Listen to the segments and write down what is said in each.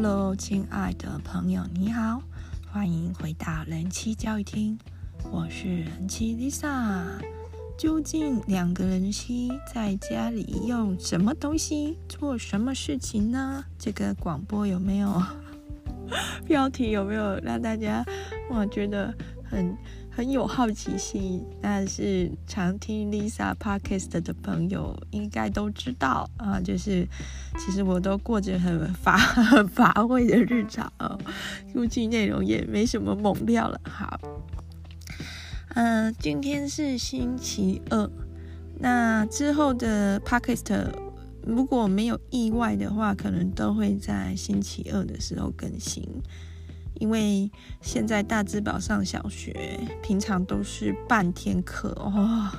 Hello，亲爱的朋友，你好，欢迎回到人妻教育厅，我是人妻 Lisa。究竟两个人妻在家里用什么东西做什么事情呢？这个广播有没有 标题？有没有让大家我觉得很？很有好奇心，但是常听 Lisa Podcast 的朋友应该都知道啊，就是其实我都过着很乏很乏味的日常哦，估计内容也没什么猛料了。好，嗯、今天是星期二，那之后的 Podcast 如果没有意外的话，可能都会在星期二的时候更新。因为现在大智宝上小学，平常都是半天课哦，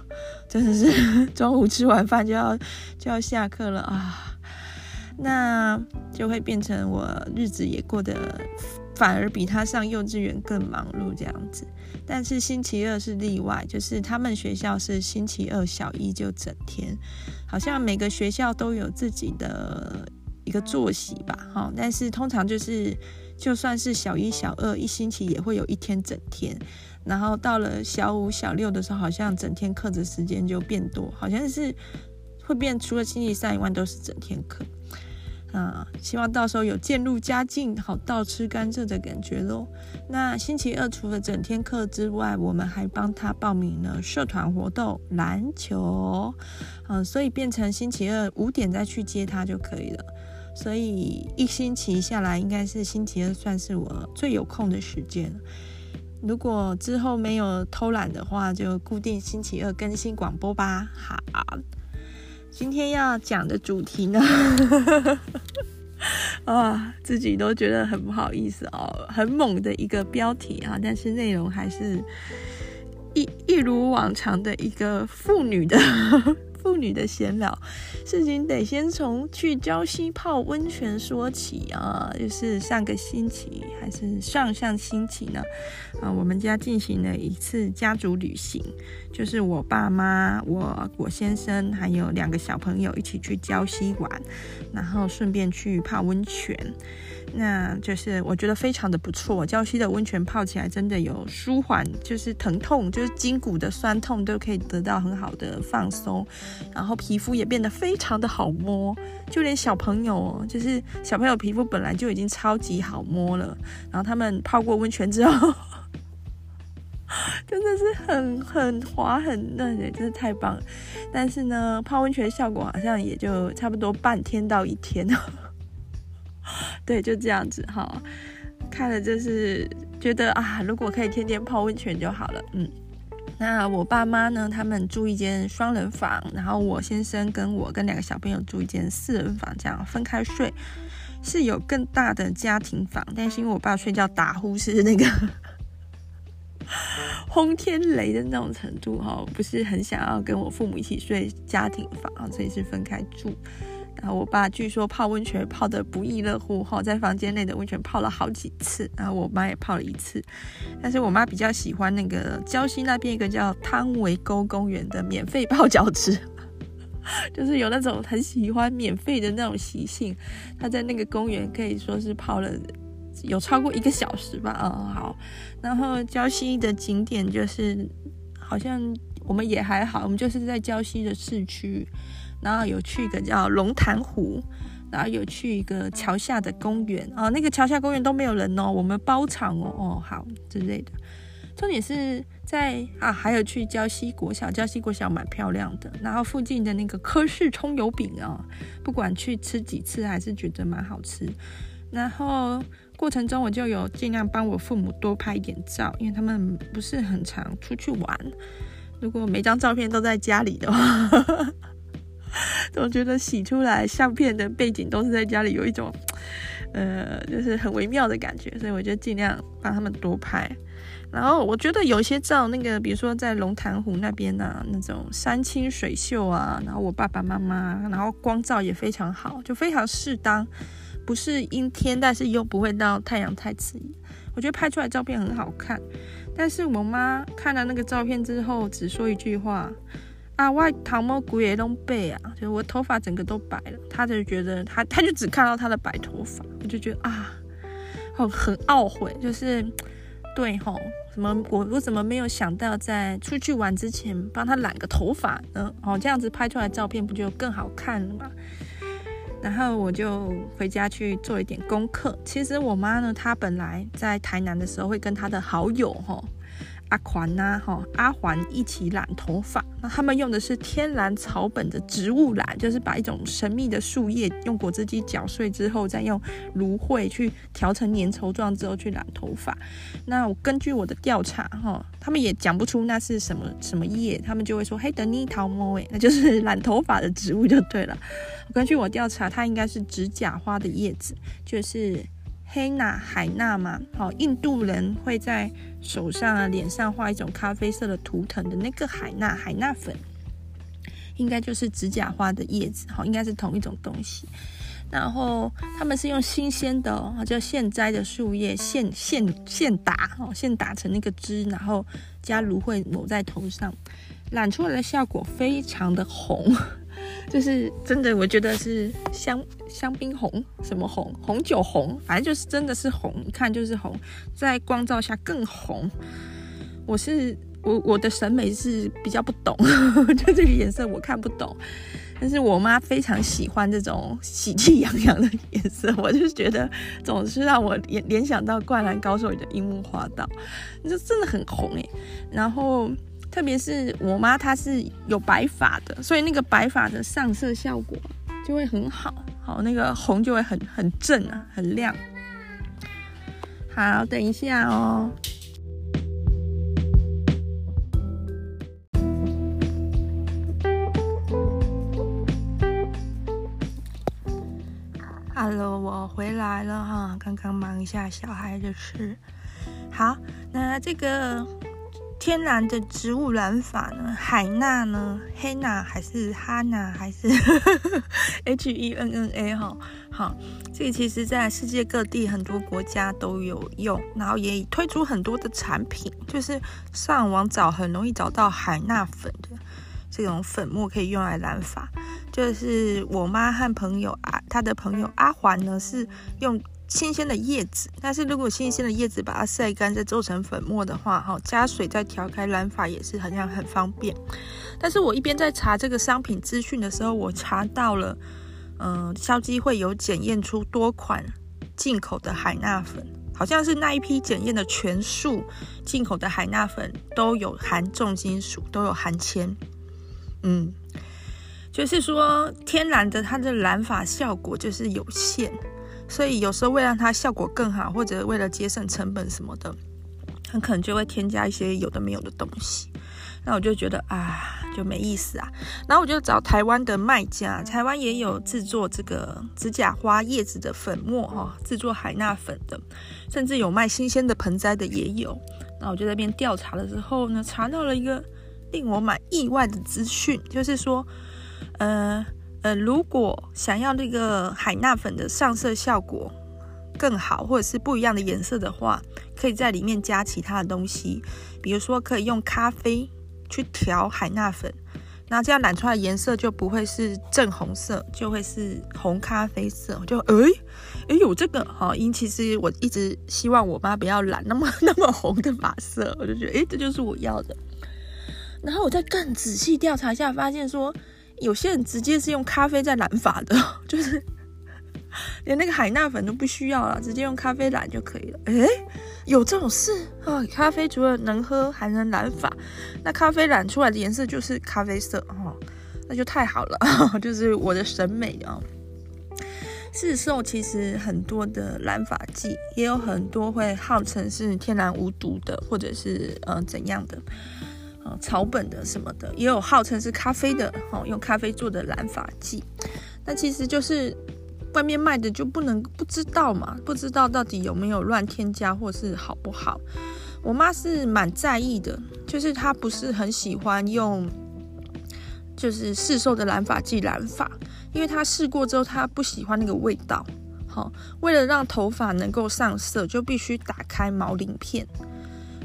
真的是 中午吃完饭就要就要下课了啊，那就会变成我日子也过得反而比他上幼稚园更忙碌这样子。但是星期二是例外，就是他们学校是星期二小一就整天，好像每个学校都有自己的一个作息吧，哈，但是通常就是。就算是小一、小二，一星期也会有一天整天，然后到了小五、小六的时候，好像整天课的时间就变多，好像是会变，除了星期三以外都是整天课。啊，希望到时候有渐入佳境，好倒吃甘蔗的感觉喽。那星期二除了整天课之外，我们还帮他报名了社团活动篮球，嗯，所以变成星期二五点再去接他就可以了。所以一星期下来，应该是星期二算是我最有空的时间。如果之后没有偷懒的话，就固定星期二更新广播吧。好，今天要讲的主题呢，啊，自己都觉得很不好意思哦，很猛的一个标题啊，但是内容还是一一如往常的一个妇女的。妇女的闲聊，事情得先从去礁溪泡温泉说起啊。就是上个星期还是上上星期呢？啊，我们家进行了一次家族旅行，就是我爸妈、我我先生还有两个小朋友一起去礁溪玩，然后顺便去泡温泉。那就是我觉得非常的不错，礁溪的温泉泡起来真的有舒缓，就是疼痛，就是筋骨的酸痛都可以得到很好的放松，然后皮肤也变得非常的好摸，就连小朋友，就是小朋友皮肤本来就已经超级好摸了，然后他们泡过温泉之后，真的是很很滑很嫩诶，真是太棒了。但是呢，泡温泉效果好像也就差不多半天到一天。对，就这样子哈，看了就是觉得啊，如果可以天天泡温泉就好了。嗯，那我爸妈呢，他们住一间双人房，然后我先生跟我跟两个小朋友住一间四人房，这样分开睡，是有更大的家庭房，但是因为我爸睡觉打呼是那个 轰天雷的那种程度哈，不是很想要跟我父母一起睡家庭房，所以是分开住。然后我爸据说泡温泉泡得不亦乐乎哈，在房间内的温泉泡了好几次，然后我妈也泡了一次，但是我妈比较喜欢那个礁溪那边一个叫汤围沟公园的免费泡脚池，就是有那种很喜欢免费的那种习性，她在那个公园可以说是泡了有超过一个小时吧，嗯好，然后礁溪的景点就是好像我们也还好，我们就是在礁溪的市区。然后有去一个叫龙潭湖，然后有去一个桥下的公园哦，那个桥下公园都没有人哦，我们包场哦，哦好之类的。重点是在啊，还有去礁溪国小，礁溪国小蛮漂亮的。然后附近的那个柯氏葱油饼啊，不管去吃几次，还是觉得蛮好吃。然后过程中我就有尽量帮我父母多拍一点照，因为他们不是很常出去玩。如果每张照片都在家里的话。总觉得洗出来相片的背景都是在家里，有一种，呃，就是很微妙的感觉，所以我就尽量帮他们多拍。然后我觉得有些照，那个比如说在龙潭湖那边啊，那种山清水秀啊，然后我爸爸妈妈，然后光照也非常好，就非常适当，不是阴天，但是又不会到太阳太刺眼，我觉得拍出来照片很好看。但是我妈看了那个照片之后，只说一句话。啊，我头毛骨也拢白啊，就是我头发整个都白了。他就觉得他他就只看到他的白头发，我就觉得啊，很很懊悔，就是对吼，什么我我怎么没有想到在出去玩之前帮他染个头发呢？哦，这样子拍出来照片不就更好看了吗？然后我就回家去做一点功课。其实我妈呢，她本来在台南的时候会跟她的好友哈阿环呐哈阿环一起染头发。那他们用的是天然草本的植物染，就是把一种神秘的树叶用果汁机搅碎之后，再用芦荟去调成粘稠状之后去染头发。那我根据我的调查哈，他们也讲不出那是什么什么叶，他们就会说嘿的尼桃莫诶，那就是染头发的植物就对了。根据我调查，它应该是指甲花的叶子，就是黑娜海娜嘛。好，印度人会在手上啊、脸上画一种咖啡色的图腾的那个海娜海娜粉，应该就是指甲花的叶子。好，应该是同一种东西。然后他们是用新鲜的，哦，就现摘的树叶，现现现打，哦，现打成那个汁，然后加芦荟抹在头上，染出来的效果非常的红。就是真的，我觉得是香香槟红，什么红，红酒红，反正就是真的是红，一看就是红，在光照下更红。我是我我的审美是比较不懂，就这个颜色我看不懂，但是我妈非常喜欢这种喜气洋洋的颜色，我就觉得总是让我联联想到《灌篮高手》里的樱木花道，就真的很红诶。然后。特别是我妈，她是有白发的，所以那个白发的上色效果就会很好，好，那个红就会很很正啊，很亮。好，等一下哦。Hello，我回来了哈，刚刚忙一下小孩的事。好，那这个。天然的植物染法呢？海娜呢？黑娜还是哈娜还是 H E N N A 哈？好，这个其实在世界各地很多国家都有用，然后也推出很多的产品，就是上网找很容易找到海娜粉的这种粉末可以用来染发。就是我妈和朋友啊，她的朋友阿环呢是用。新鲜的叶子，但是如果新鲜的叶子把它晒干再做成粉末的话，哈，加水再调开染发也是好像很方便。但是我一边在查这个商品资讯的时候，我查到了，嗯、呃，消基会有检验出多款进口的海娜粉，好像是那一批检验的全数进口的海娜粉都有含重金属，都有含铅，嗯，就是说天然的它的染发效果就是有限。所以有时候为了让它效果更好，或者为了节省成本什么的，很可能就会添加一些有的没有的东西。那我就觉得啊，就没意思啊。然后我就找台湾的卖家，台湾也有制作这个指甲花叶子的粉末哈，制作海娜粉的，甚至有卖新鲜的盆栽的也有。那我就在那边调查的时候呢，查到了一个令我蛮意外的资讯，就是说，呃。呃，如果想要那个海娜粉的上色效果更好，或者是不一样的颜色的话，可以在里面加其他的东西，比如说可以用咖啡去调海娜粉，那这样染出来颜色就不会是正红色，就会是红咖啡色。就诶诶，有这个哈，因其实我一直希望我妈不要染那么 那么红的发色，我就觉得诶，这就是我要的。然后我再更仔细调查一下，发现说。有些人直接是用咖啡在染发的，就是连那个海娜粉都不需要了，直接用咖啡染就可以了。诶，有这种事啊？咖啡除了能喝，还能染发，那咖啡染出来的颜色就是咖啡色哦，那就太好了，就是我的审美啊。市售其实很多的染发剂，也有很多会号称是天然无毒的，或者是呃怎样的。草本的什么的，也有号称是咖啡的，哦，用咖啡做的染发剂。那其实就是外面卖的就不能不知道嘛，不知道到底有没有乱添加或是好不好。我妈是蛮在意的，就是她不是很喜欢用，就是市售的染发剂染发，因为她试过之后，她不喜欢那个味道。好，为了让头发能够上色，就必须打开毛鳞片。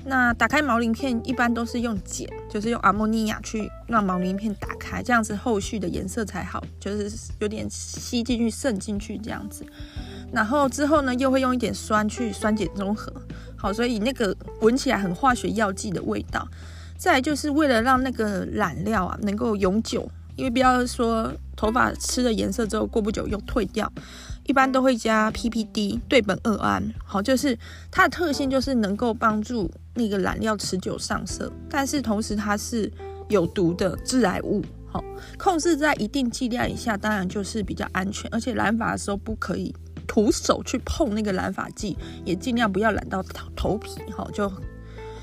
那打开毛鳞片一般都是用碱，就是用阿莫尼亚去让毛鳞片打开，这样子后续的颜色才好，就是有点吸进去渗进去这样子。然后之后呢，又会用一点酸去酸碱中和，好，所以那个闻起来很化学药剂的味道。再来就是为了让那个染料啊能够永久，因为不要说头发吃了颜色之后过不久又退掉。一般都会加 PPD 对苯二胺，好，就是它的特性就是能够帮助那个染料持久上色，但是同时它是有毒的致癌物，好，控制在一定剂量以下，当然就是比较安全，而且染发的时候不可以徒手去碰那个染发剂，也尽量不要染到头头皮，好，就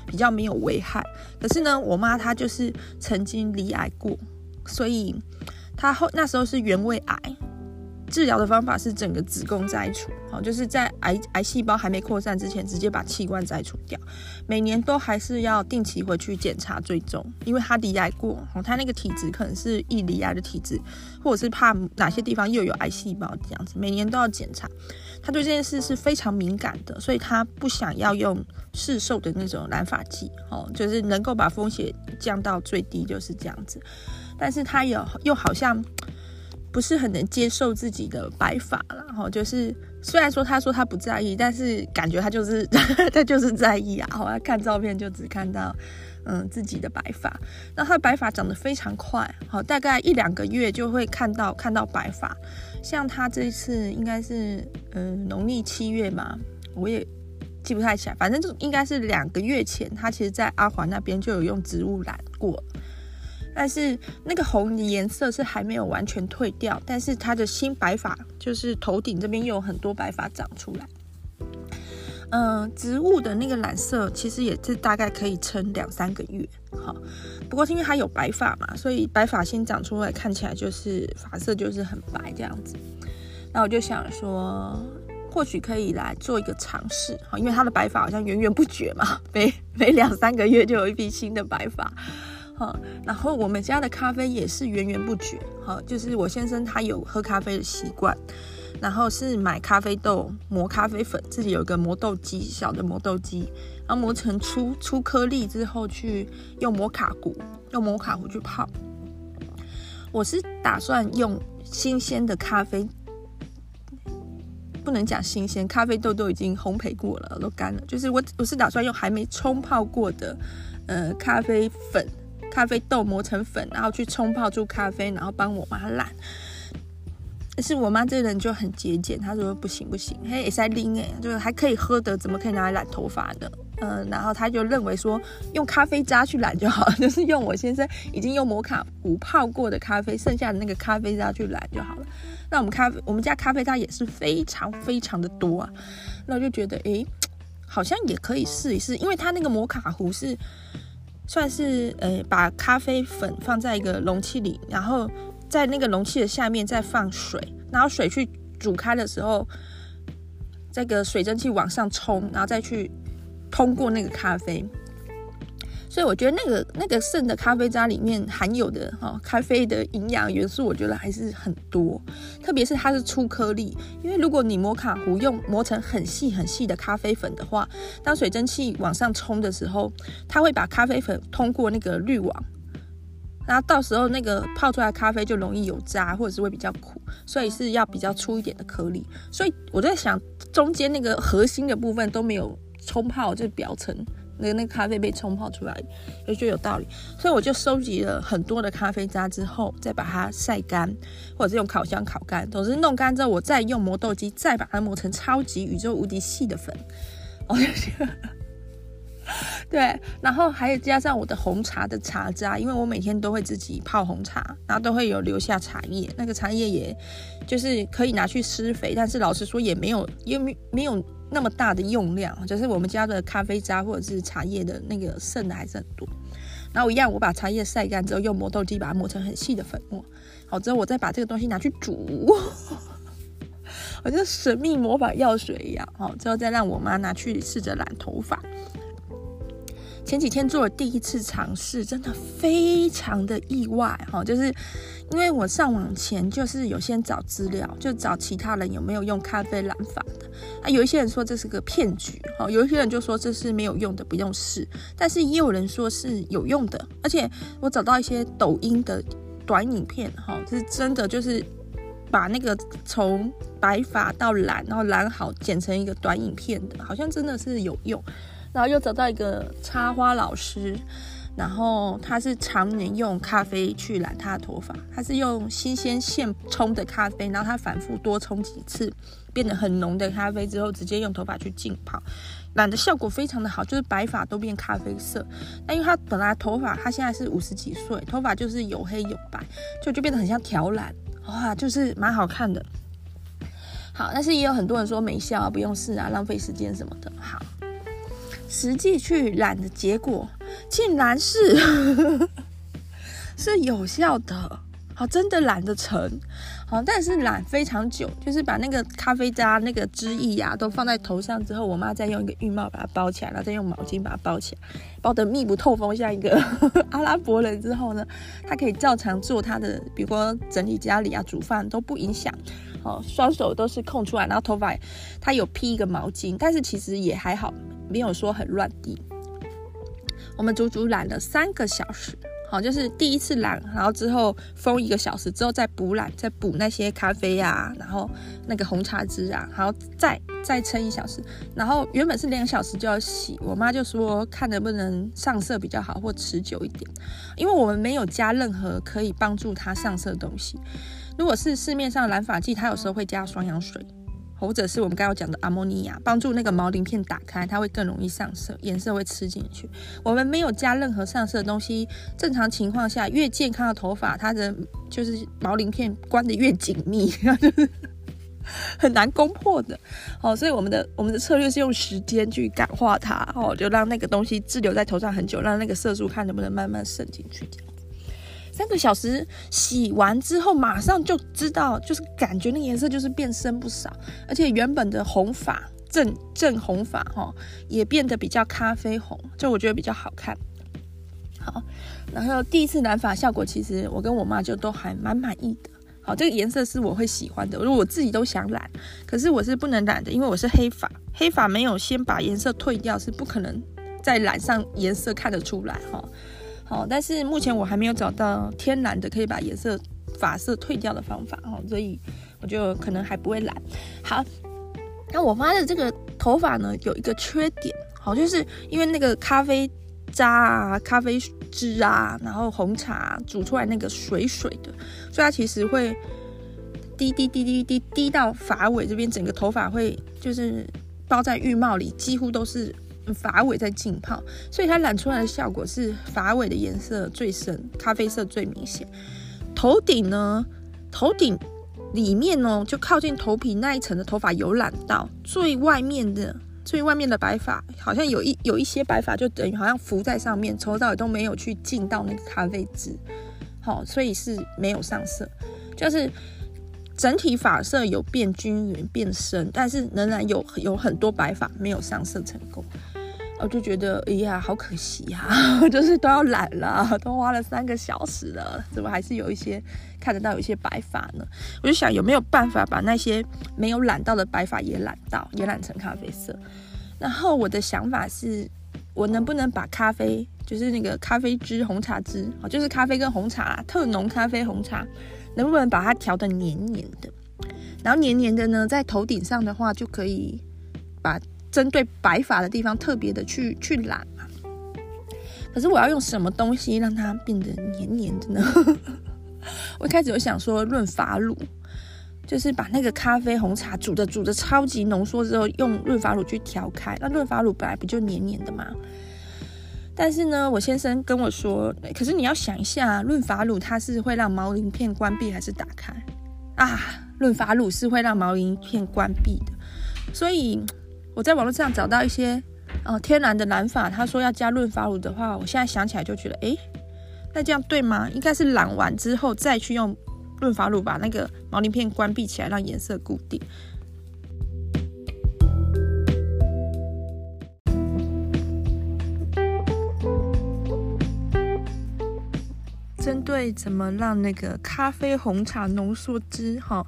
比较没有危害。可是呢，我妈她就是曾经罹癌过，所以她后那时候是原位癌。治疗的方法是整个子宫摘除，好，就是在癌癌细胞还没扩散之前，直接把器官摘除掉。每年都还是要定期回去检查追踪，因为他罹癌过，哦，他那个体质可能是易罹癌的体质，或者是怕哪些地方又有癌细胞这样子，每年都要检查。他对这件事是非常敏感的，所以他不想要用市售的那种染发剂，哦，就是能够把风险降到最低，就是这样子。但是他有又好像。不是很能接受自己的白发了，哈，就是虽然说他说他不在意，但是感觉他就是 他就是在意啊，好，看照片就只看到嗯自己的白发，那他白发长得非常快，好，大概一两个月就会看到看到白发，像他这一次应该是嗯农历七月嘛，我也记不太起来，反正就应该是两个月前，他其实在阿华那边就有用植物染过。但是那个红的颜色是还没有完全褪掉，但是它的新白发就是头顶这边又有很多白发长出来。嗯、植物的那个染色其实也是大概可以撑两三个月。好，不过是因为它有白发嘛，所以白发新长出来看起来就是发色就是很白这样子。那我就想说，或许可以来做一个尝试。好，因为它的白发好像源源不绝嘛，每每两三个月就有一批新的白发。然后我们家的咖啡也是源源不绝。好，就是我先生他有喝咖啡的习惯，然后是买咖啡豆磨咖啡粉，自己有一个磨豆机，小的磨豆机，然后磨成粗粗颗粒之后，去用摩卡壶，用摩卡壶去泡。我是打算用新鲜的咖啡，不能讲新鲜，咖啡豆都已经烘焙过了，都干了。就是我我是打算用还没冲泡过的，呃，咖啡粉。咖啡豆磨成粉，然后去冲泡出咖啡，然后帮我妈染。但是我妈这人就很节俭，她说不行不行，嘿，也在拎哎，就是还可以喝的，怎么可以拿来染头发呢？嗯、然后她就认为说用咖啡渣去染就好，就是用我先生已经用摩卡壶泡过的咖啡，剩下的那个咖啡渣去染就好了。那我们咖啡，我们家咖啡渣也是非常非常的多啊，那我就觉得哎，好像也可以试一试，因为它那个摩卡壶是。算是呃，把咖啡粉放在一个容器里，然后在那个容器的下面再放水，然后水去煮开的时候，这个水蒸气往上冲，然后再去通过那个咖啡。所以我觉得那个那个剩的咖啡渣里面含有的哈、咖啡的营养元素，我觉得还是很多。特别是它是粗颗粒，因为如果你摩卡壶用磨成很细很细的咖啡粉的话，当水蒸气往上冲的时候，它会把咖啡粉通过那个滤网，然后到时候那个泡出来的咖啡就容易有渣，或者是会比较苦，所以是要比较粗一点的颗粒。所以我在想，中间那个核心的部分都没有冲泡，就表层。那个那个咖啡被冲泡出来，就觉得有道理，所以我就收集了很多的咖啡渣之后，再把它晒干，或者是用烤箱烤干，总之弄干之后，我再用磨豆机再把它磨成超级宇宙无敌细的粉。我就觉得，对，然后还有加上我的红茶的茶渣，因为我每天都会自己泡红茶，然后都会有留下茶叶，那个茶叶也就是可以拿去施肥，但是老实说也没有，因为没有。那么大的用量，就是我们家的咖啡渣或者是茶叶的那个剩的还是很多。然后一样，我把茶叶晒干之后，用磨豆机把它磨成很细的粉末。好，之后我再把这个东西拿去煮，好像神秘魔法药水一样。好，之后再让我妈拿去试着染头发。前几天做了第一次尝试，真的非常的意外哈，就是因为我上网前就是有先找资料，就找其他人有没有用咖啡染发的，啊，有一些人说这是个骗局，哈，有一些人就说这是没有用的，不用试。但是也有人说是有用的，而且我找到一些抖音的短影片，哈，是真的就是把那个从白发到染，然后染好剪成一个短影片的，好像真的是有用。然后又找到一个插花老师。然后他是常年用咖啡去染他的头发，他是用新鲜现冲的咖啡，然后他反复多冲几次，变得很浓的咖啡之后，直接用头发去浸泡，染的效果非常的好，就是白发都变咖啡色。那因为他本来头发，他现在是五十几岁，头发就是有黑有白，就就变得很像调染，哇，就是蛮好看的。好，但是也有很多人说没效啊，不用试啊，浪费时间什么的。好，实际去染的结果。竟然是 是有效的，好，真的染得成，哦，但是染非常久，就是把那个咖啡渣、那个汁液呀、啊，都放在头上之后，我妈再用一个浴帽把它包起来，然后再用毛巾把它包起来，包得密不透风，像一个 阿拉伯人之后呢，她可以照常做她的，比如说整理家里啊、煮饭都不影响，哦，双手都是空出来，然后头发她有披一个毛巾，但是其实也还好，没有说很乱滴。我们足足染了三个小时，好，就是第一次染，然后之后封一个小时之后再补染，再补那些咖啡啊，然后那个红茶汁啊，然后再再撑一小时，然后原本是两小时就要洗，我妈就说看能不能上色比较好或持久一点，因为我们没有加任何可以帮助它上色的东西，如果是市面上染发剂，它有时候会加双氧水。或者是我们刚刚讲的阿莫尼亚，帮助那个毛鳞片打开，它会更容易上色，颜色会吃进去。我们没有加任何上色的东西，正常情况下，越健康的头发，它的就是毛鳞片关得越紧密，就 是很难攻破的。哦，所以我们的我们的策略是用时间去感化它，哦，就让那个东西滞留在头上很久，让那个色素看能不能慢慢渗进去。三个小时洗完之后，马上就知道，就是感觉那颜色就是变深不少，而且原本的红发正正红发哈，也变得比较咖啡红，就我觉得比较好看。好，然后第一次染发效果，其实我跟我妈就都还蛮满意的。好，这个颜色是我会喜欢的，如果我自己都想染，可是我是不能染的，因为我是黑发，黑发没有先把颜色退掉，是不可能再染上颜色看得出来哈。哦，哦但是目前我还没有找到天然的可以把颜色发色退掉的方法哦，所以我就可能还不会染。好，那我发的这个头发呢，有一个缺点，好，就是因为那个咖啡渣啊、咖啡汁啊，然后红茶煮出来那个水水的，所以它其实会滴滴滴滴滴滴到发尾这边，整个头发会就是包在浴帽里，几乎都是。发尾在浸泡，所以它染出来的效果是发尾的颜色最深，咖啡色最明显。头顶呢，头顶里面呢，就靠近头皮那一层的头发有染到，最外面的最外面的白发，好像有一有一些白发就等于好像浮在上面，抽到也都没有去浸到那个咖啡汁，好，所以是没有上色，就是。整体发色有变均匀、变深，但是仍然有有很多白发没有上色成功。我就觉得，哎呀，好可惜呀、啊！就是都要染了，都花了三个小时了，怎么还是有一些看得到有一些白发呢？我就想有没有办法把那些没有染到的白发也染到，也染成咖啡色。然后我的想法是，我能不能把咖啡，就是那个咖啡汁、红茶汁，就是咖啡跟红茶，特浓咖啡红茶。能不能把它调得黏黏的？然后黏黏的呢，在头顶上的话，就可以把针对白发的地方特别的去去染嘛。可是我要用什么东西让它变得黏黏的呢？我一开始有想说润发乳，就是把那个咖啡红茶煮的煮的超级浓缩之后，用润发乳去调开。那润发乳本来不就黏黏的吗？但是呢，我先生跟我说，可是你要想一下，润发乳它是会让毛鳞片关闭还是打开啊？润发乳是会让毛鳞片关闭的，所以我在网络上找到一些、呃、天然的染发，他说要加润发乳的话，我现在想起来就觉得，诶，那这样对吗？应该是染完之后再去用润发乳把那个毛鳞片关闭起来，让颜色固定。针对怎么让那个咖啡红茶浓缩汁哈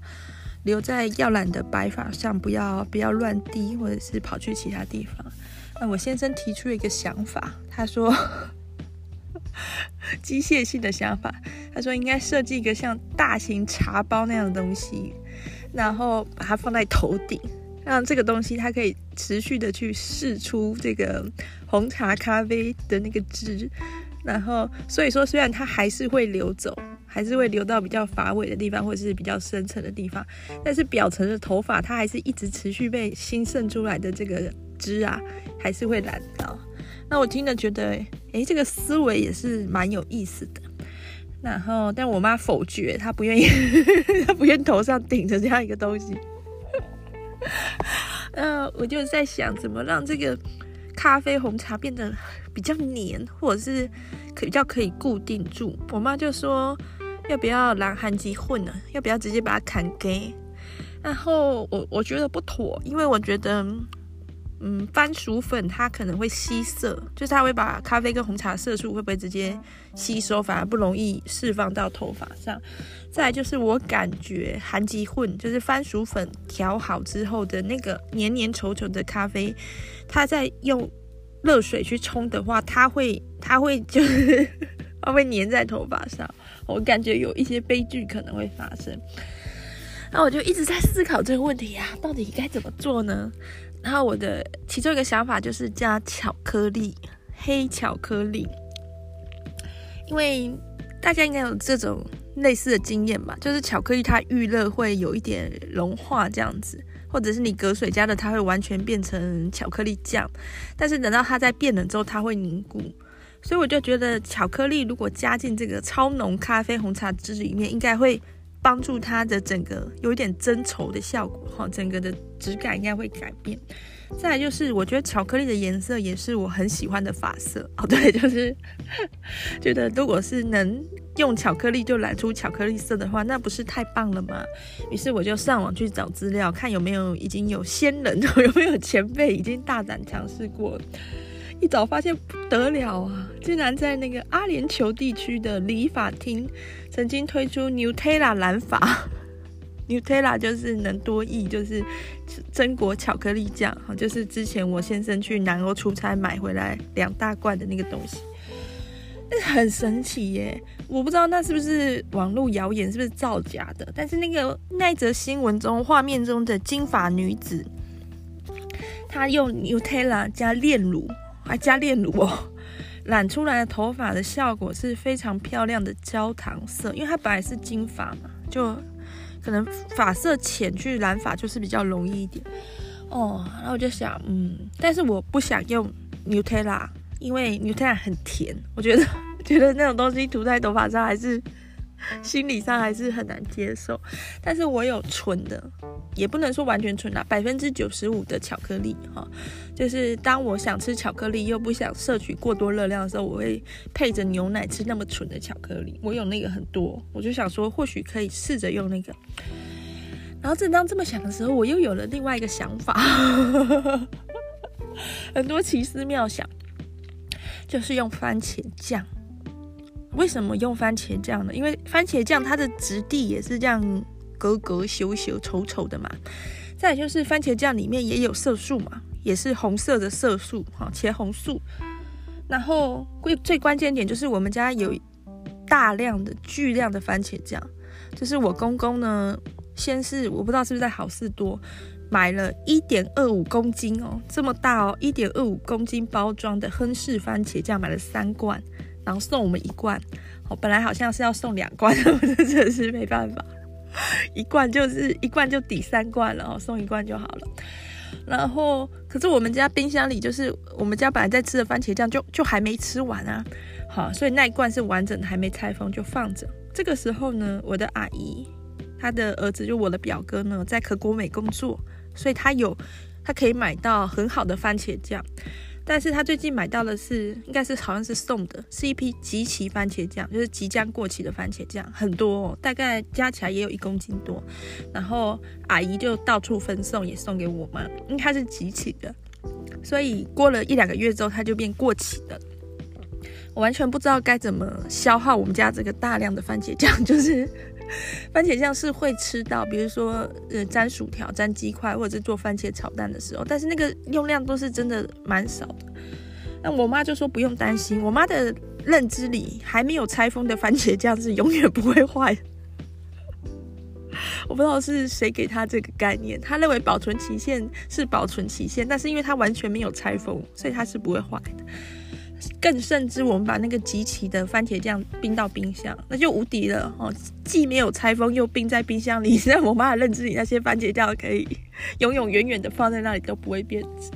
留在耀蓝的白发上，不要不要乱滴，或者是跑去其他地方。那我先生提出了一个想法，他说 机械性的想法，他说应该设计一个像大型茶包那样的东西，然后把它放在头顶，让这个东西它可以持续的去释出这个红茶咖啡的那个汁，然后所以说虽然它还是会流走。还是会流到比较发尾的地方，或者是比较深层的地方，但是表层的头发它还是一直持续被新渗出来的这个汁啊，还是会染到。那我听了觉得，诶，这个思维也是蛮有意思的。然后，但我妈否决，她不愿意，她不愿头上顶着这样一个东西。呃，我就在想，怎么让这个咖啡红茶变得比较黏，或者是可比较可以固定住。我妈就说。要不要蓝韩吉混呢？要不要直接把它砍给？然后我我觉得不妥，因为我觉得，嗯，番薯粉它可能会吸色，就是它会把咖啡跟红茶色素会不会直接吸收，反而不容易释放到头发上。再来就是我感觉韩吉混就是番薯粉调好之后的那个黏黏稠稠的咖啡，它在用热水去冲的话，它会它会就是它会粘在头发上。我感觉有一些悲剧可能会发生，那我就一直在思考这个问题啊，到底该怎么做呢？然后我的其中一个想法就是加巧克力，黑巧克力，因为大家应该有这种类似的经验吧，就是巧克力它遇热会有一点融化这样子，或者是你隔水加的，它会完全变成巧克力酱，但是等到它在变冷之后，它会凝固。所以我就觉得巧克力如果加进这个超浓咖啡红茶汁里面，应该会帮助它的整个有一点增稠的效果哈，整个的质感应该会改变。再来就是我觉得巧克力的颜色也是我很喜欢的发色 哦，对，就是觉得如果是能用巧克力就染出巧克力色的话，那不是太棒了吗？于是我就上网去找资料，看有没有已经有先人，有没有前辈已经大胆尝试过。一早发现不得了啊！竟然在那个阿联酋地区的理发厅，曾经推出 Nutella 染发。Nutella 就是能多益，就是榛果巧克力酱哈，就是之前我先生去南欧出差买回来两大罐的那个东西，很神奇耶！我不知道那是不是网络谣言，是不是造假的？但是那个那一则新闻中，画面中的金发女子，她用 Nutella 加炼乳。还加炼乳哦，染出来的头发的效果是非常漂亮的焦糖色，因为它本来是金发嘛，就可能发色浅去染发就是比较容易一点哦。然后我就想，嗯，但是我不想用 Nutella，因为 Nutella 很甜，我觉得 觉得那种东西涂在头发上还是。心理上还是很难接受，但是我有纯的，也不能说完全纯啦，百分之九十五的巧克力哈，就是当我想吃巧克力又不想摄取过多热量的时候，我会配着牛奶吃那么纯的巧克力。我有那个很多，我就想说或许可以试着用那个。然后正当这么想的时候，我又有了另外一个想法，很多奇思妙想，就是用番茄酱。为什么用番茄酱呢？因为番茄酱它的质地也是这样格格羞羞丑丑的嘛。再就是番茄酱里面也有色素嘛，也是红色的色素哈，茄红素。然后最最关键点就是我们家有大量的巨量的番茄酱，就是我公公呢，先是我不知道是不是在好事多买了一点二五公斤哦，这么大哦，一点二五公斤包装的亨氏番茄酱买了三罐。然后送我们一罐，我本来好像是要送两罐，我真的是没办法，一罐就是一罐就抵三罐了，送一罐就好了。然后，可是我们家冰箱里就是我们家本来在吃的番茄酱就就还没吃完啊，好，所以那一罐是完整的，还没拆封就放着。这个时候呢，我的阿姨，她的儿子就我的表哥呢，在可果美工作，所以他有他可以买到很好的番茄酱。但是他最近买到的是，应该是好像是送的，是一批即期番茄酱，就是即将过期的番茄酱，很多哦，大概加起来也有一公斤多。然后阿姨就到处分送，也送给我们，因为它是即期的，所以过了一两个月之后，它就变过期的。我完全不知道该怎么消耗我们家这个大量的番茄酱，就是 番茄酱是会吃到，比如说呃沾薯条、沾鸡块，或者是做番茄炒蛋的时候，但是那个用量都是真的蛮少的。那我妈就说不用担心，我妈的认知里还没有拆封的番茄酱是永远不会坏的。我不知道是谁给她这个概念，她认为保存期限是保存期限，但是因为它完全没有拆封，所以它是不会坏的。更甚至，我们把那个即期的番茄酱冰到冰箱，那就无敌了哦！既没有拆封，又冰在冰箱里。在我妈的认知里，那些番茄酱可以永永远远的放在那里都不会变质。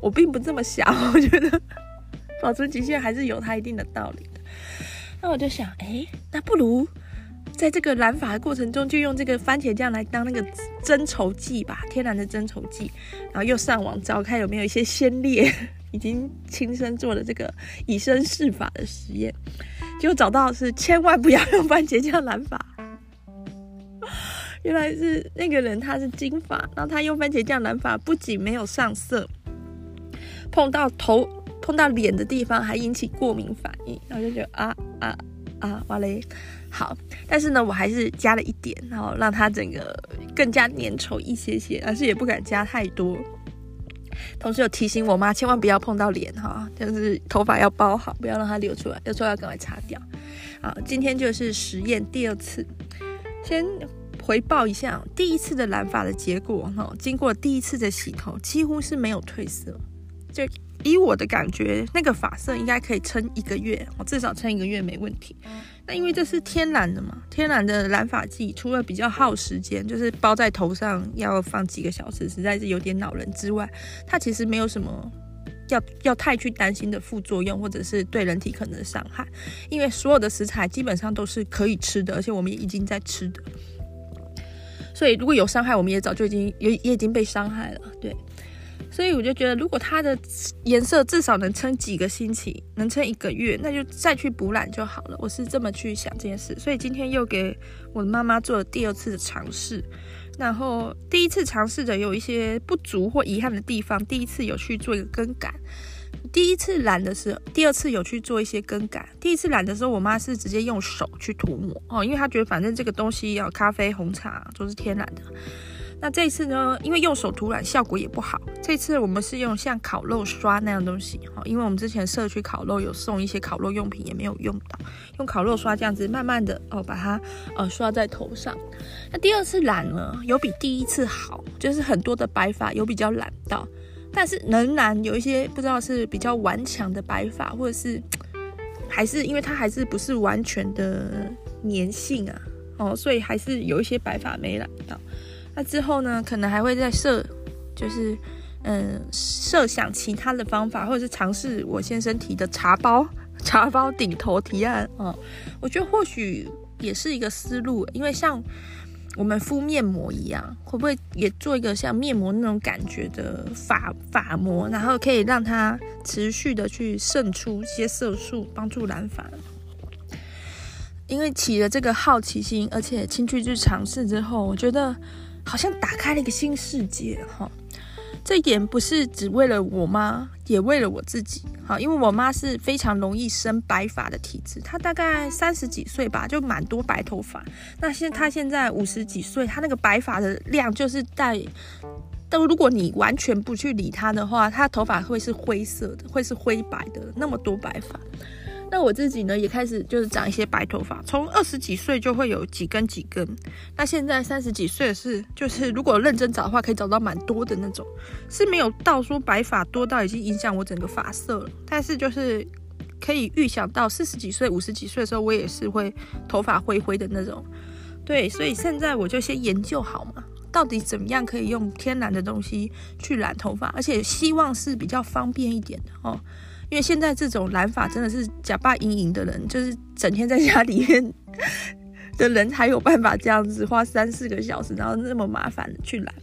我并不这么想，我觉得保存期限还是有它一定的道理的。那我就想，哎，那不如在这个染发的过程中，就用这个番茄酱来当那个增稠剂吧，天然的增稠剂。然后又上网找看有没有一些先烈。已经亲身做了这个以身试法的实验，就找到是千万不要用番茄酱染发。原来是那个人他是金发，然后他用番茄酱染发，不仅没有上色，碰到头、碰到脸的地方还引起过敏反应，然后就觉得啊啊啊，哇嘞，好。但是呢，我还是加了一点，然后让它整个更加粘稠一些些，而是也不敢加太多。同时有提醒我妈，千万不要碰到脸哈，就是头发要包好，不要让它流出来，有时候要赶快擦掉。好，今天就是实验第二次，先回报一下第一次的染发的结果哈，经过第一次的洗头，几乎是没有褪色，就以我的感觉，那个发色应该可以撑一个月，我至少撑一个月没问题。那因为这是天然的嘛，天然的染发剂，除了比较耗时间，就是包在头上要放几个小时，实在是有点恼人之外，它其实没有什么要要太去担心的副作用，或者是对人体可能的伤害。因为所有的食材基本上都是可以吃的，而且我们也已经在吃的，所以如果有伤害，我们也早就已经也也已经被伤害了，对。所以我就觉得，如果它的颜色至少能撑几个星期，能撑一个月，那就再去补染就好了。我是这么去想这件事。所以今天又给我的妈妈做了第二次的尝试。然后第一次尝试的有一些不足或遗憾的地方，第一次有去做一个更改。第一次染的时候，第二次有去做一些更改。第一次染的时候，我妈是直接用手去涂抹哦，因为她觉得反正这个东西要咖啡、红茶都是天然的。那这次呢，因为用手涂染效果也不好。这次我们是用像烤肉刷那样东西，哈，因为我们之前社区烤肉有送一些烤肉用品，也没有用到，用烤肉刷这样子慢慢的哦，把它呃刷在头上。那第二次染呢，有比第一次好，就是很多的白发有比较染到，但是仍然有一些不知道是比较顽强的白发，或者是 还是因为它还是不是完全的粘性啊，哦，所以还是有一些白发没染到。那之后呢，可能还会再设，就是，嗯，设想其他的方法，或者是尝试我先生提的茶包、茶包顶头提案啊、嗯。我觉得或许也是一个思路，因为像我们敷面膜一样，会不会也做一个像面膜那种感觉的发发膜，然后可以让它持续的去渗出一些色素，帮助染发。因为起了这个好奇心，而且亲自去尝试之后，我觉得。好像打开了一个新世界哈，这一点不是只为了我妈，也为了我自己哈。因为我妈是非常容易生白发的体质，她大概三十几岁吧，就蛮多白头发。那现她现在五十几岁，她那个白发的量就是带，但如果你完全不去理她的话，她头发会是灰色的，会是灰白的，那么多白发。那我自己呢，也开始就是长一些白头发，从二十几岁就会有几根几根，那现在三十几岁是就是如果认真找的话，可以找到蛮多的那种，是没有到说白发多到已经影响我整个发色了，但是就是可以预想到四十几岁、五十几岁的时候，我也是会头发灰灰的那种，对，所以现在我就先研究好嘛，到底怎么样可以用天然的东西去染头发，而且希望是比较方便一点的哦。因为现在这种染发真的是假扮阴影的人，就是整天在家里面的人才有办法这样子花三四个小时，然后那么麻烦的去染。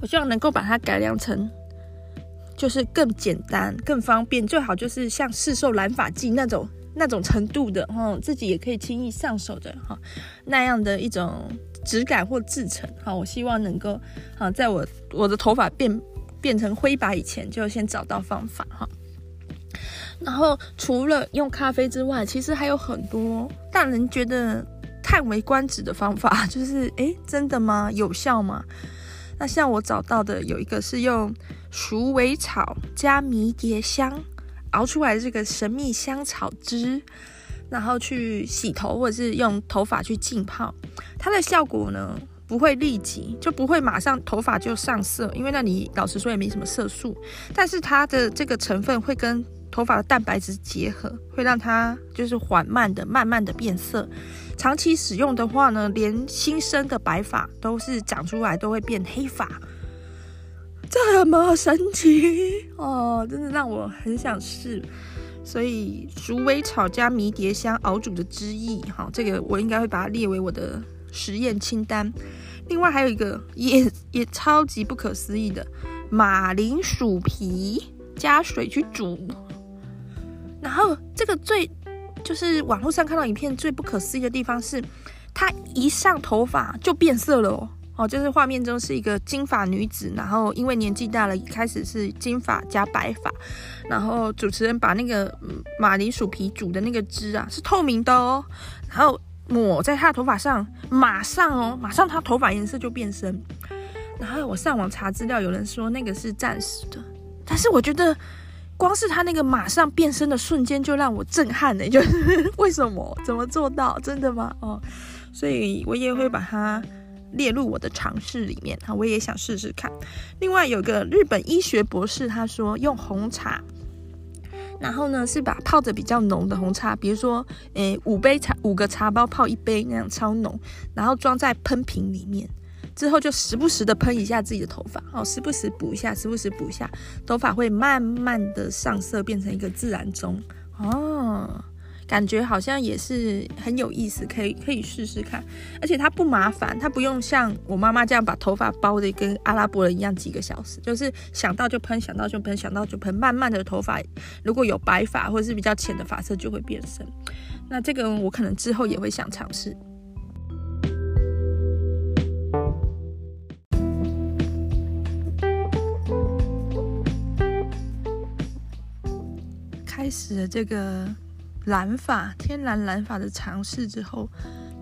我希望能够把它改良成，就是更简单、更方便，最好就是像市售染发剂那种那种程度的，哈，自己也可以轻易上手的，哈，那样的一种质感或制成，哈，我希望能够，哈，在我我的头发变变成灰白以前，就先找到方法，哈。然后除了用咖啡之外，其实还有很多让人觉得叹为观止的方法，就是诶，真的吗？有效吗？那像我找到的有一个是用鼠尾草加迷迭香熬出来的这个神秘香草汁，然后去洗头或者是用头发去浸泡，它的效果呢，不会立即，就不会马上头发就上色，因为那里老实说也没什么色素，但是它的这个成分会跟头发的蛋白质结合，会让它就是缓慢的、慢慢的变色。长期使用的话呢，连新生的白发都是长出来都会变黑发，这么神奇哦！真的让我很想试。所以鼠尾草加迷迭香熬煮的汁液，哈，这个我应该会把它列为我的实验清单。另外还有一个也也超级不可思议的马铃薯皮加水去煮，然后这个最。就是网络上看到影片最不可思议的地方是，它一上头发就变色了哦哦，就是画面中是一个金发女子，然后因为年纪大了，一开始是金发加白发，然后主持人把那个马铃薯皮煮的那个汁啊是透明的哦，然后抹在她的头发上，马上哦，马上她头发颜色就变深，然后我上网查资料，有人说那个是暂时的，但是我觉得。光是他那个马上变身的瞬间就让我震撼呢，就是为什么？怎么做到？真的吗？哦，所以我也会把它列入我的尝试里面啊，我也想试试看。另外有个日本医学博士，他说用红茶，然后呢是把泡着比较浓的红茶，比如说诶五杯茶五个茶包泡一杯那样超浓，然后装在喷瓶里面。之后就时不时的喷一下自己的头发，哦，时不时补一下，时不时补一下，头发会慢慢的上色，变成一个自然棕，哦，感觉好像也是很有意思，可以可以试试看，而且它不麻烦，它不用像我妈妈这样把头发包的跟阿拉伯人一样几个小时，就是想到就喷，想到就喷，想到就喷，慢慢的头发如果有白发或者是比较浅的发色就会变深，那这个我可能之后也会想尝试。开始了这个染发、天然染发的尝试之后，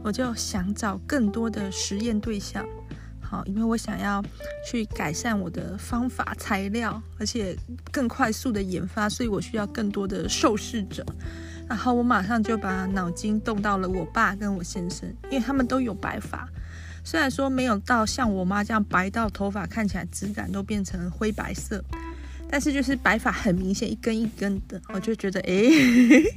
我就想找更多的实验对象。好，因为我想要去改善我的方法、材料，而且更快速的研发，所以我需要更多的受试者。然后我马上就把脑筋动到了我爸跟我先生，因为他们都有白发，虽然说没有到像我妈这样白到头发看起来质感都变成灰白色。但是就是白发很明显，一根一根的，我就觉得，哎，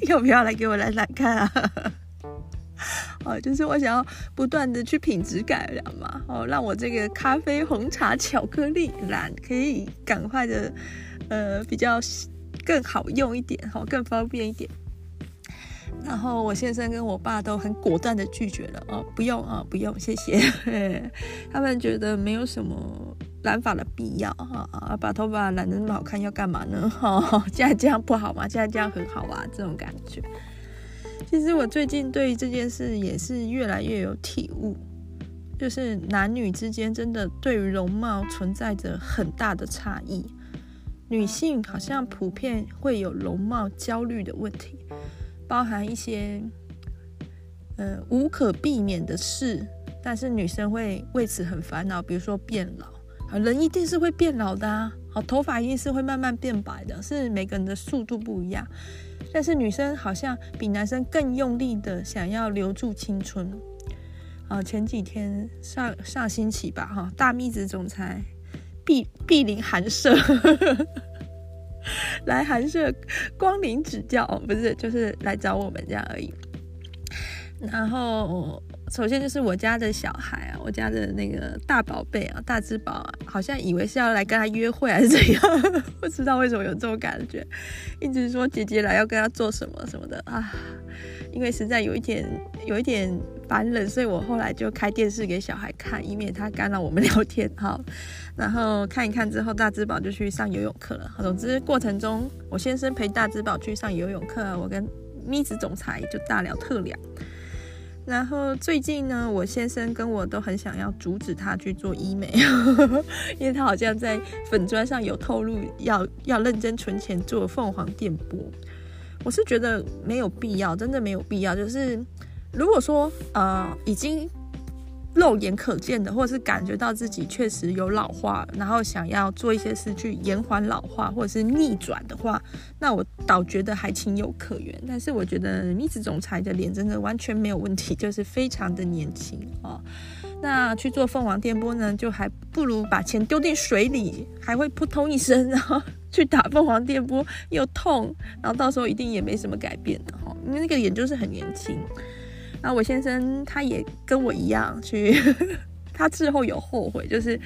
要不要来给我来染看啊？哦，就是我想要不断的去品质改良嘛，哦，让我这个咖啡、红茶、巧克力染可以赶快的，呃，比较更好用一点，好，更方便一点。然后我先生跟我爸都很果断的拒绝了，哦，不用啊，不用，谢谢。他们觉得没有什么。染发的必要哈啊，把头发染得那么好看要干嘛呢？哈，现在这样不好吗？现在这样很好啊，这种感觉。其实我最近对这件事也是越来越有体悟，就是男女之间真的对于容貌存在着很大的差异。女性好像普遍会有容貌焦虑的问题，包含一些呃无可避免的事，但是女生会为此很烦恼，比如说变老。人一定是会变老的啊，好，头发一定是会慢慢变白的，是每个人的速度不一样。但是女生好像比男生更用力的想要留住青春。啊，前几天上上星期吧，哈，大蜜子总裁薜薜霖寒舍 来寒舍光临指教，不是，就是来找我们这样而已。然后。首先就是我家的小孩啊，我家的那个大宝贝啊，大只宝，好像以为是要来跟他约会还是怎样，不知道为什么有这种感觉，一直说姐姐来要跟他做什么什么的啊，因为实在有一点有一点烦人，所以我后来就开电视给小孩看，以免他干扰我们聊天。好，然后看一看之后，大只宝就去上游泳课了。总之过程中，我先生陪大只宝去上游泳课，我跟咪子总裁就大聊特聊。然后最近呢，我先生跟我都很想要阻止他去做医美，因为他好像在粉砖上有透露要要认真存钱做凤凰电波。我是觉得没有必要，真的没有必要。就是如果说呃已经肉眼可见的，或者是感觉到自己确实有老化，然后想要做一些事去延缓老化，或者是逆转的话，那我倒觉得还情有可原。但是我觉得蜜子总裁的脸真的完全没有问题，就是非常的年轻哦。那去做凤凰电波呢，就还不如把钱丢进水里，还会扑通一声，然后 去打凤凰电波又痛，然后到时候一定也没什么改变的哈，因为那个脸就是很年轻。那我先生他也跟我一样去，他之后有后悔，就是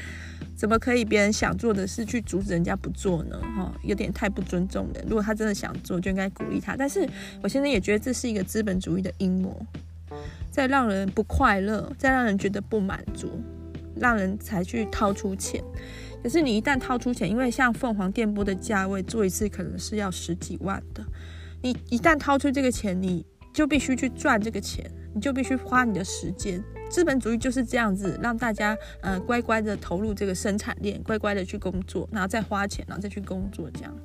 怎么可以别人想做的事去阻止人家不做呢？哈，有点太不尊重人。如果他真的想做，就应该鼓励他。但是我现在也觉得这是一个资本主义的阴谋，在让人不快乐，在让人觉得不满足，让人才去掏出钱。可是你一旦掏出钱，因为像凤凰电波的价位做一次可能是要十几万的，你一旦掏出这个钱，你就必须去赚这个钱。你就必须花你的时间，资本主义就是这样子，让大家呃乖乖的投入这个生产链，乖乖的去工作，然后再花钱，然后再去工作，这样。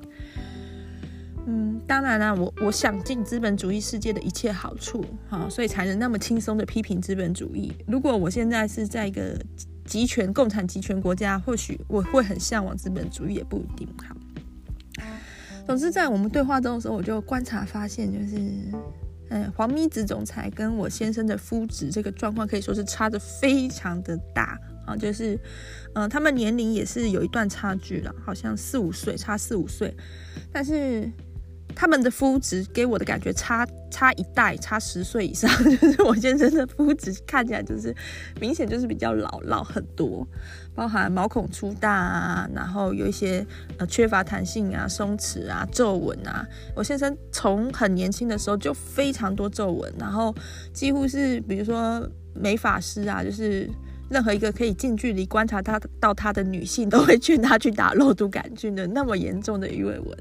嗯，当然啦，我我想尽资本主义世界的一切好处，哈，所以才能那么轻松的批评资本主义。如果我现在是在一个集权共产集权国家，或许我会很向往资本主义，也不一定。好，总之在我们对话中的时候，我就观察发现，就是。嗯，黄咪子总裁跟我先生的肤质这个状况可以说是差的非常的大啊，就是，嗯、他们年龄也是有一段差距了，好像四五岁，差四五岁，但是。他们的肤质给我的感觉差差一代，差十岁以上，就是我先生的肤质看起来就是明显就是比较老老很多，包含毛孔粗大啊，然后有一些呃缺乏弹性啊、松弛啊、皱纹啊。我先生从很年轻的时候就非常多皱纹，然后几乎是比如说美发师啊，就是任何一个可以近距离观察他到他的女性，都会劝他去打肉毒杆菌的那么严重的鱼尾纹。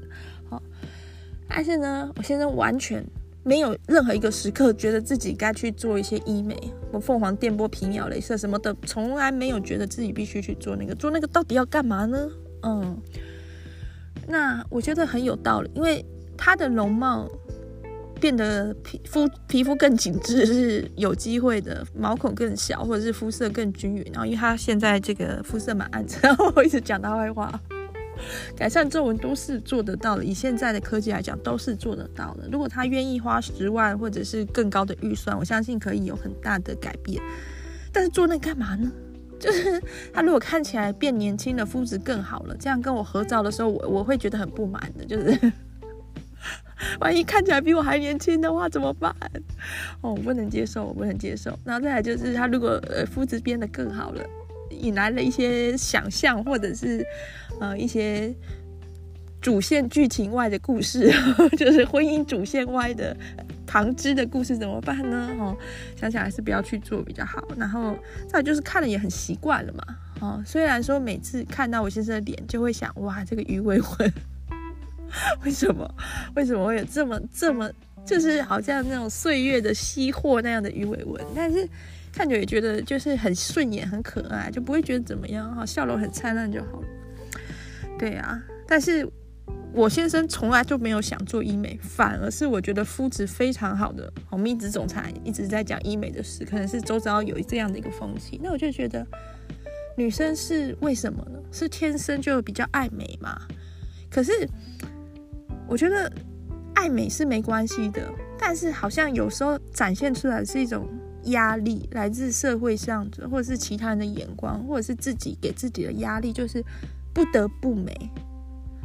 但是呢，我现在完全没有任何一个时刻觉得自己该去做一些医美，我凤凰电波、皮秒镭射什么的，从来没有觉得自己必须去做那个。做那个到底要干嘛呢？嗯，那我觉得很有道理，因为他的容貌变得皮肤皮肤更紧致是有机会的，毛孔更小，或者是肤色更均匀。然后，因为他现在这个肤色蛮暗沉，然后我一直讲他坏话。改善皱纹都是做得到的，以现在的科技来讲，都是做得到的。如果他愿意花十万或者是更高的预算，我相信可以有很大的改变。但是做那干嘛呢？就是他如果看起来变年轻了，肤质更好了，这样跟我合照的时候，我我会觉得很不满的。就是 万一看起来比我还年轻的话怎么办？哦，我不能接受，我不能接受。然后再来就是他如果呃肤质变得更好了。引来了一些想象，或者是呃一些主线剧情外的故事，就是婚姻主线外的旁支的故事怎么办呢？哦，想想还是不要去做比较好。然后再就是看了也很习惯了嘛。哦，虽然说每次看到我先生的脸，就会想哇，这个鱼尾纹，为什么为什么会有这么这么，就是好像那种岁月的稀货那样的鱼尾纹，但是。看着也觉得就是很顺眼、很可爱，就不会觉得怎么样哈，笑容很灿烂就好了。对啊，但是我先生从来就没有想做医美，反而是我觉得肤质非常好的黄咪子总裁一直在讲医美的事，可能是周遭有这样的一个风气。那我就觉得女生是为什么呢？是天生就比较爱美嘛？可是我觉得爱美是没关系的，但是好像有时候展现出来是一种。压力来自社会上，或者是其他人的眼光，或者是自己给自己的压力，就是不得不美。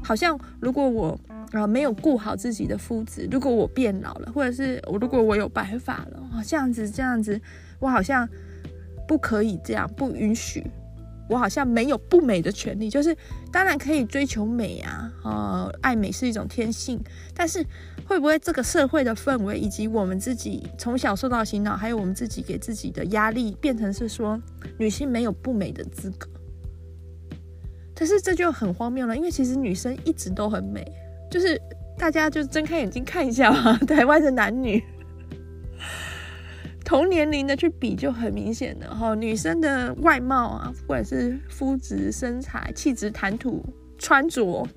好像如果我啊没有顾好自己的肤质，如果我变老了，或者是我如果我有白发了，这样子这样子，我好像不可以这样，不允许。我好像没有不美的权利，就是当然可以追求美啊，呃，爱美是一种天性，但是会不会这个社会的氛围以及我们自己从小受到洗脑，还有我们自己给自己的压力，变成是说女性没有不美的资格？可是这就很荒谬了，因为其实女生一直都很美，就是大家就睁开眼睛看一下嘛，台湾的男女。同年龄的去比就很明显的哈，女生的外貌啊，不管是肤质、身材、气质、谈吐、穿着、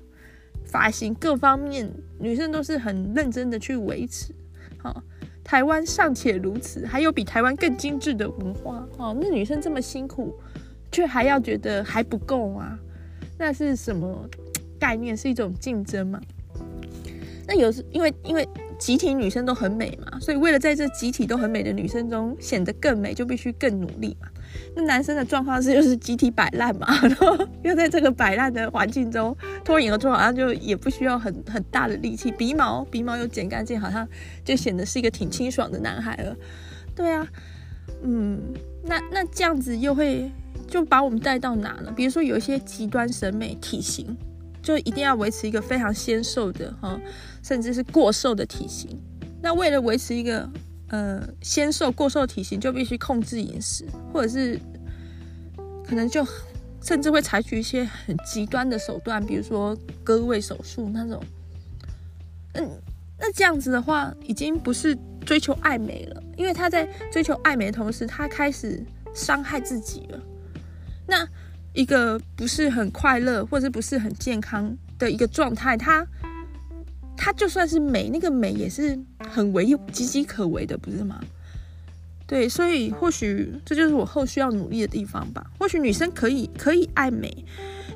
发型各方面，女生都是很认真的去维持。好，台湾尚且如此，还有比台湾更精致的文化哦。那女生这么辛苦，却还要觉得还不够啊？那是什么概念？是一种竞争吗？那有时因为因为集体女生都很美嘛，所以为了在这集体都很美的女生中显得更美，就必须更努力嘛。那男生的状况是就是集体摆烂嘛，然 后又在这个摆烂的环境中脱颖而出，好像就也不需要很很大的力气，鼻毛鼻毛又剪干净，好像就显得是一个挺清爽的男孩了。对啊，嗯，那那这样子又会就把我们带到哪呢？比如说有一些极端审美体型。就一定要维持一个非常纤瘦的哈，甚至是过瘦的体型。那为了维持一个呃纤瘦过瘦体型，就必须控制饮食，或者是可能就甚至会采取一些很极端的手段，比如说割胃手术那种。嗯，那这样子的话，已经不是追求爱美了，因为他在追求爱美的同时，他开始伤害自己了。那。一个不是很快乐，或者不是很健康的一个状态，他它就算是美，那个美也是很唯岌岌可危的，不是吗？对，所以或许这就是我后续要努力的地方吧。或许女生可以可以爱美，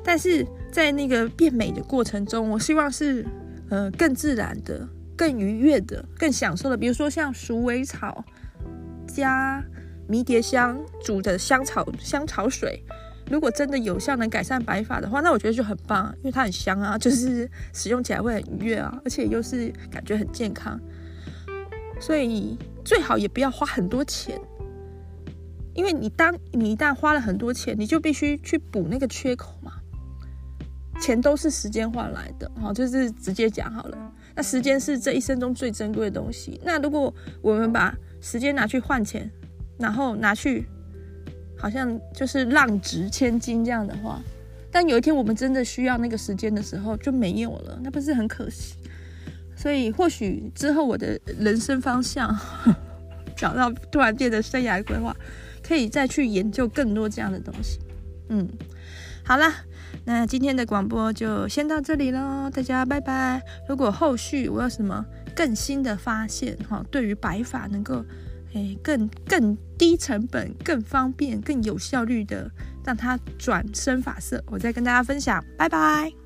但是在那个变美的过程中，我希望是呃更自然的、更愉悦的、更享受的。比如说像鼠尾草加迷迭香煮的香草香草水。如果真的有效能改善白发的话，那我觉得就很棒，因为它很香啊，就是使用起来会很愉悦啊，而且又是感觉很健康，所以最好也不要花很多钱，因为你当你一旦花了很多钱，你就必须去补那个缺口嘛，钱都是时间换来的，好，就是直接讲好了，那时间是这一生中最珍贵的东西，那如果我们把时间拿去换钱，然后拿去。好像就是浪值千金这样的话，但有一天我们真的需要那个时间的时候就没有了，那不是很可惜？所以或许之后我的人生方向 找到突然间的生涯规划，可以再去研究更多这样的东西。嗯，好啦，那今天的广播就先到这里喽，大家拜拜。如果后续我有什么更新的发现哈，对于白发能够。诶，更更低成本、更方便、更有效率的让它转深发色，我再跟大家分享。拜拜。